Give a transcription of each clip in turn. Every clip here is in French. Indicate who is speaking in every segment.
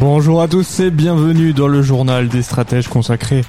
Speaker 1: Bonjour à tous et bienvenue dans le journal des stratèges consacré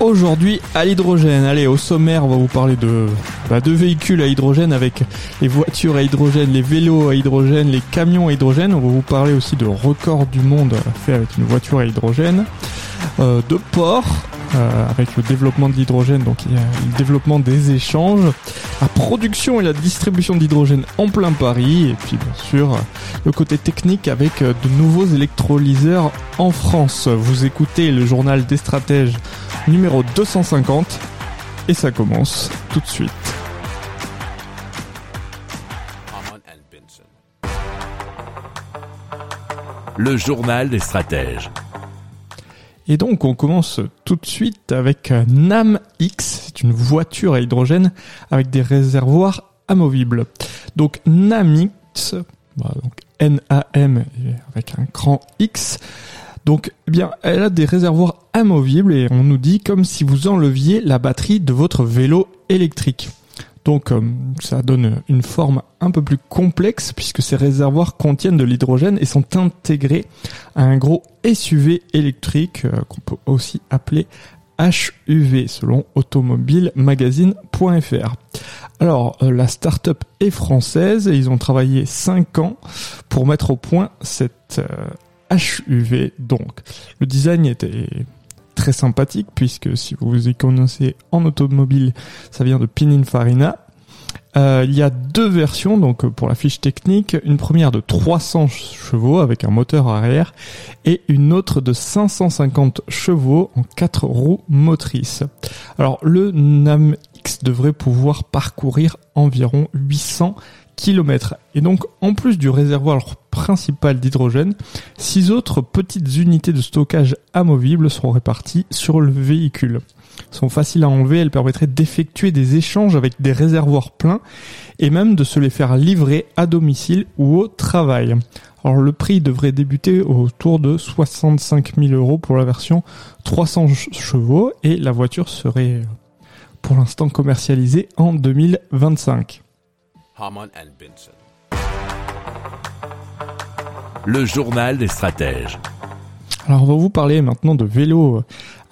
Speaker 1: aujourd'hui à l'hydrogène. Allez, au sommaire, on va vous parler de, bah, de véhicules à hydrogène avec les voitures à hydrogène, les vélos à hydrogène, les camions à hydrogène. On va vous parler aussi de records du monde fait avec une voiture à hydrogène, euh, de ports euh, avec le développement de l'hydrogène, donc il y a le développement des échanges, la production et la distribution d'hydrogène en plein Paris, et puis bien sûr le côté technique avec euh, de nouveaux électrolyseurs en France. Vous écoutez le journal des stratèges numéro 250 et ça commence tout de suite.
Speaker 2: Le journal des stratèges.
Speaker 1: Et donc on commence tout de suite avec NAM X, c'est une voiture à hydrogène avec des réservoirs amovibles. Donc NAM X, bah, donc N-A-M avec un cran X, donc eh bien elle a des réservoirs amovibles et on nous dit comme si vous enleviez la batterie de votre vélo électrique. Donc euh, ça donne une forme un peu plus complexe puisque ces réservoirs contiennent de l'hydrogène et sont intégrés à un gros SUV électrique euh, qu'on peut aussi appeler HUV selon automobilemagazine.fr. Alors euh, la start-up est française et ils ont travaillé 5 ans pour mettre au point cette HUV. Donc le design était très sympathique puisque si vous y connaissez en automobile, ça vient de Pininfarina. Euh, il y a deux versions donc pour la fiche technique, une première de 300 chevaux avec un moteur arrière et une autre de 550 chevaux en quatre roues motrices. Alors le NAM X devrait pouvoir parcourir environ 800 km. Et donc, en plus du réservoir principal d'hydrogène, six autres petites unités de stockage amovibles seront réparties sur le véhicule. Elles sont faciles à enlever, elles permettraient d'effectuer des échanges avec des réservoirs pleins et même de se les faire livrer à domicile ou au travail. Alors le prix devrait débuter autour de 65 000 euros pour la version 300 chevaux et la voiture serait pour l'instant commercialisée en 2025.
Speaker 3: Haman and Benson.
Speaker 2: Le journal des stratèges.
Speaker 1: Alors on va vous parler maintenant de vélos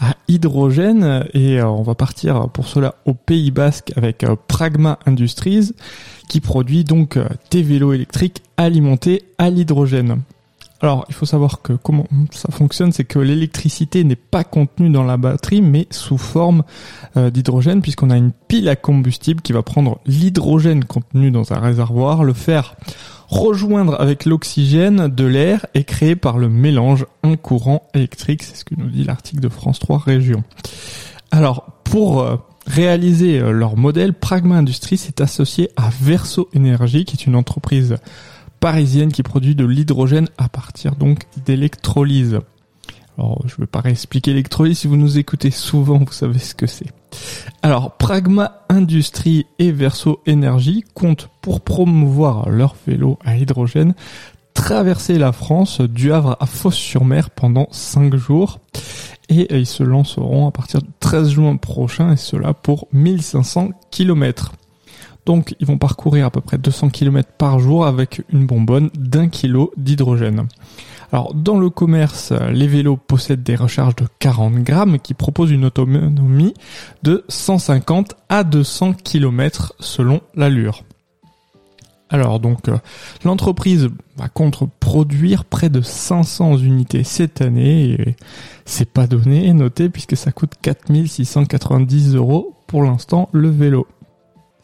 Speaker 1: à hydrogène et euh, on va partir pour cela au Pays Basque avec euh, Pragma Industries qui produit donc euh, des vélos électriques alimentés à l'hydrogène. Alors, il faut savoir que comment ça fonctionne, c'est que l'électricité n'est pas contenue dans la batterie, mais sous forme euh, d'hydrogène, puisqu'on a une pile à combustible qui va prendre l'hydrogène contenu dans un réservoir, le faire rejoindre avec l'oxygène de l'air et créer par le mélange un courant électrique. C'est ce que nous dit l'article de France 3 Région. Alors, pour euh, réaliser euh, leur modèle, Pragma Industries s'est associé à Verso Énergie, qui est une entreprise parisienne qui produit de l'hydrogène à partir donc d'électrolyse. Alors, je ne vais pas réexpliquer l'électrolyse, si vous nous écoutez souvent, vous savez ce que c'est. Alors, Pragma Industrie et Verso Énergie comptent pour promouvoir leur vélo à hydrogène traverser la France du Havre à Fos-sur-Mer pendant 5 jours et ils se lanceront à partir du 13 juin prochain et cela pour 1500 km. Donc ils vont parcourir à peu près 200 km par jour avec une bonbonne d'un kilo d'hydrogène. Alors dans le commerce, les vélos possèdent des recharges de 40 grammes qui proposent une autonomie de 150 à 200 km selon l'allure. Alors donc euh, l'entreprise va compte produire près de 500 unités cette année et c'est pas donné, noté puisque ça coûte 4690 euros pour l'instant le vélo.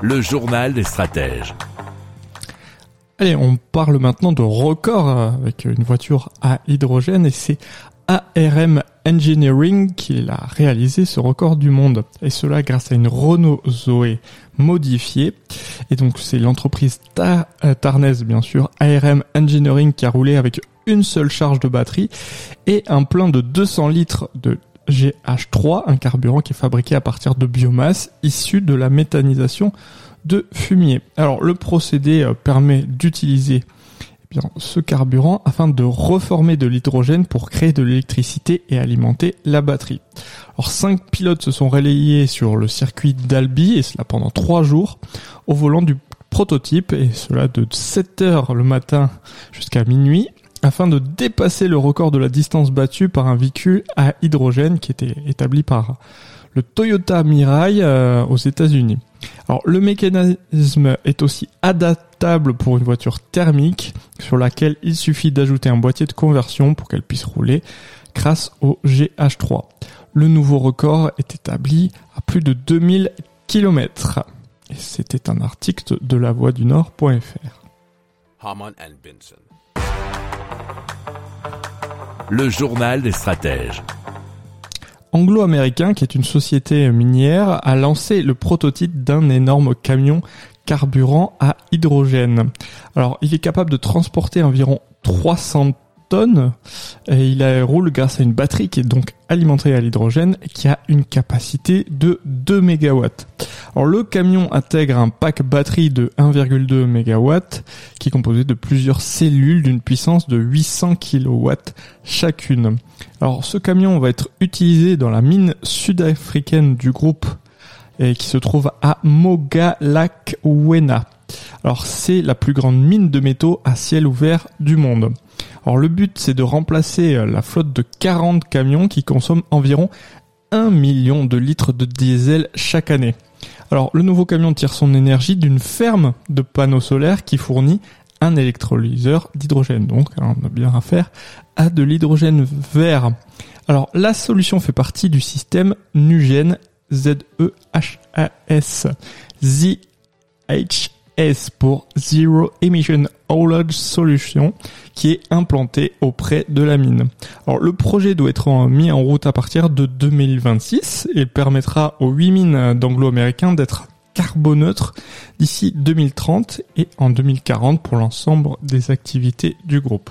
Speaker 2: Le journal des stratèges.
Speaker 1: Allez, on parle maintenant de record euh, avec une voiture à hydrogène et c'est ARM Engineering qui l'a réalisé ce record du monde. Et cela grâce à une Renault Zoé modifiée. Et donc c'est l'entreprise ta euh, bien sûr, ARM Engineering qui a roulé avec une seule charge de batterie et un plein de 200 litres de GH3, un carburant qui est fabriqué à partir de biomasse issu de la méthanisation de fumier. Alors le procédé euh, permet d'utiliser eh ce carburant afin de reformer de l'hydrogène pour créer de l'électricité et alimenter la batterie. Alors cinq pilotes se sont relayés sur le circuit d'Albi et cela pendant trois jours au volant du prototype et cela de 7 heures le matin jusqu'à minuit afin de dépasser le record de la distance battue par un véhicule à hydrogène qui était établi par le Toyota Mirai euh, aux États-Unis. Alors le mécanisme est aussi adaptable pour une voiture thermique sur laquelle il suffit d'ajouter un boîtier de conversion pour qu'elle puisse rouler grâce au GH3. Le nouveau record est établi à plus de 2000 km. C'était un article de la voix du Nord.fr.
Speaker 2: Le journal des stratèges.
Speaker 1: Anglo-Américain, qui est une société minière, a lancé le prototype d'un énorme camion carburant à hydrogène. Alors, il est capable de transporter environ 300 tonnes et il roule grâce à une batterie qui est donc alimentée à l'hydrogène et qui a une capacité de 2 MW. Alors le camion intègre un pack batterie de 1,2 MW qui est composé de plusieurs cellules d'une puissance de 800 kW chacune. Alors ce camion va être utilisé dans la mine sud-africaine du groupe et qui se trouve à Mogalakwena. Alors c'est la plus grande mine de métaux à ciel ouvert du monde. Alors le but c'est de remplacer euh, la flotte de 40 camions qui consomment environ 1 million de litres de diesel chaque année. Alors le nouveau camion tire son énergie d'une ferme de panneaux solaires qui fournit un électrolyseur d'hydrogène. Donc hein, on a bien affaire à de l'hydrogène vert. Alors la solution fait partie du système NUGEN Z-E-H-A-S ZH S pour Zero Emission Haulage Solution qui est implanté auprès de la mine. Alors le projet doit être mis en route à partir de 2026 et permettra aux 8 mines d'anglo-américains d'être carboneutres d'ici 2030 et en 2040 pour l'ensemble des activités du groupe.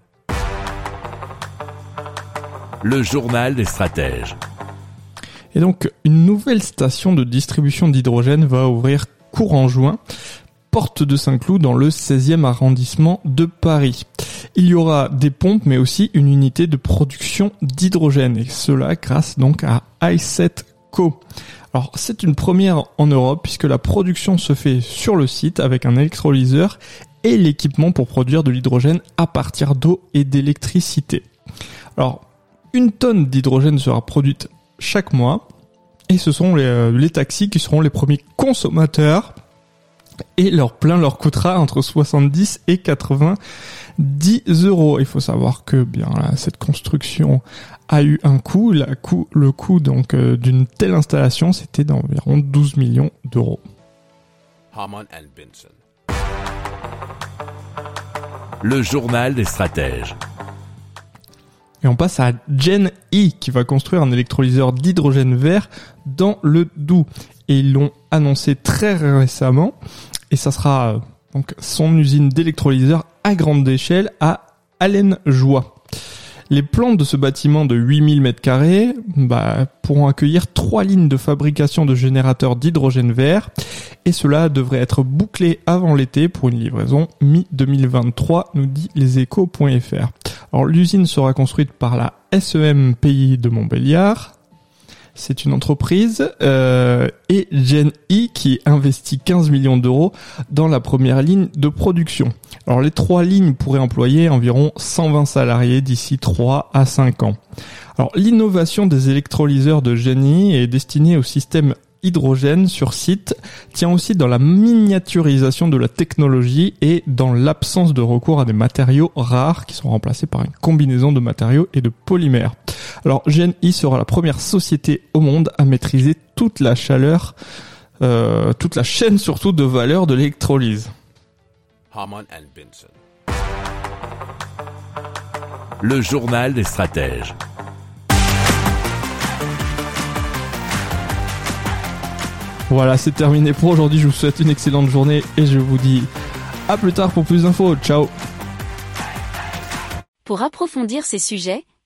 Speaker 2: Le journal des stratèges.
Speaker 1: Et donc, une nouvelle station de distribution d'hydrogène va ouvrir courant juin, porte de Saint-Cloud dans le 16e arrondissement de Paris. Il y aura des pompes, mais aussi une unité de production d'hydrogène, et cela grâce donc à i7 Co. Alors, c'est une première en Europe puisque la production se fait sur le site avec un électrolyseur et l'équipement pour produire de l'hydrogène à partir d'eau et d'électricité. Alors, une tonne d'hydrogène sera produite chaque mois et ce sont les, euh, les, taxis qui seront les premiers consommateurs et leur plein leur coûtera entre 70 et 90 euros. Il faut savoir que bien cette construction a eu un coût, le coût euh, d'une telle installation c'était d'environ 12 millions d'euros.
Speaker 2: Le journal des stratèges.
Speaker 1: Et on passe à Gen E qui va construire un électrolyseur d'hydrogène vert dans le Doubs. Et ils l'ont annoncé très récemment. Et ça sera euh, donc son usine d'électrolyseur à grande échelle à Allenjoie. Les plans de ce bâtiment de 8000 m2 bah, pourront accueillir trois lignes de fabrication de générateurs d'hydrogène vert et cela devrait être bouclé avant l'été pour une livraison mi-2023, nous dit leséchos.fr. Alors l'usine sera construite par la SEM Pays de Montbéliard, c'est une entreprise euh, et Gen E qui investit 15 millions d'euros dans la première ligne de production. Alors les trois lignes pourraient employer environ 120 salariés d'ici 3 à 5 ans. Alors l'innovation des électrolyseurs de Gen E est destinée au système hydrogène sur site tient aussi dans la miniaturisation de la technologie et dans l'absence de recours à des matériaux rares qui sont remplacés par une combinaison de matériaux et de polymères. Alors GNI sera la première société au monde à maîtriser toute la chaleur, euh, toute la chaîne surtout de valeur de l'électrolyse.
Speaker 2: Le journal des stratèges.
Speaker 1: Voilà, c'est terminé pour aujourd'hui. Je vous souhaite une excellente journée et je vous dis à plus tard pour plus d'infos. Ciao
Speaker 4: Pour approfondir ces sujets,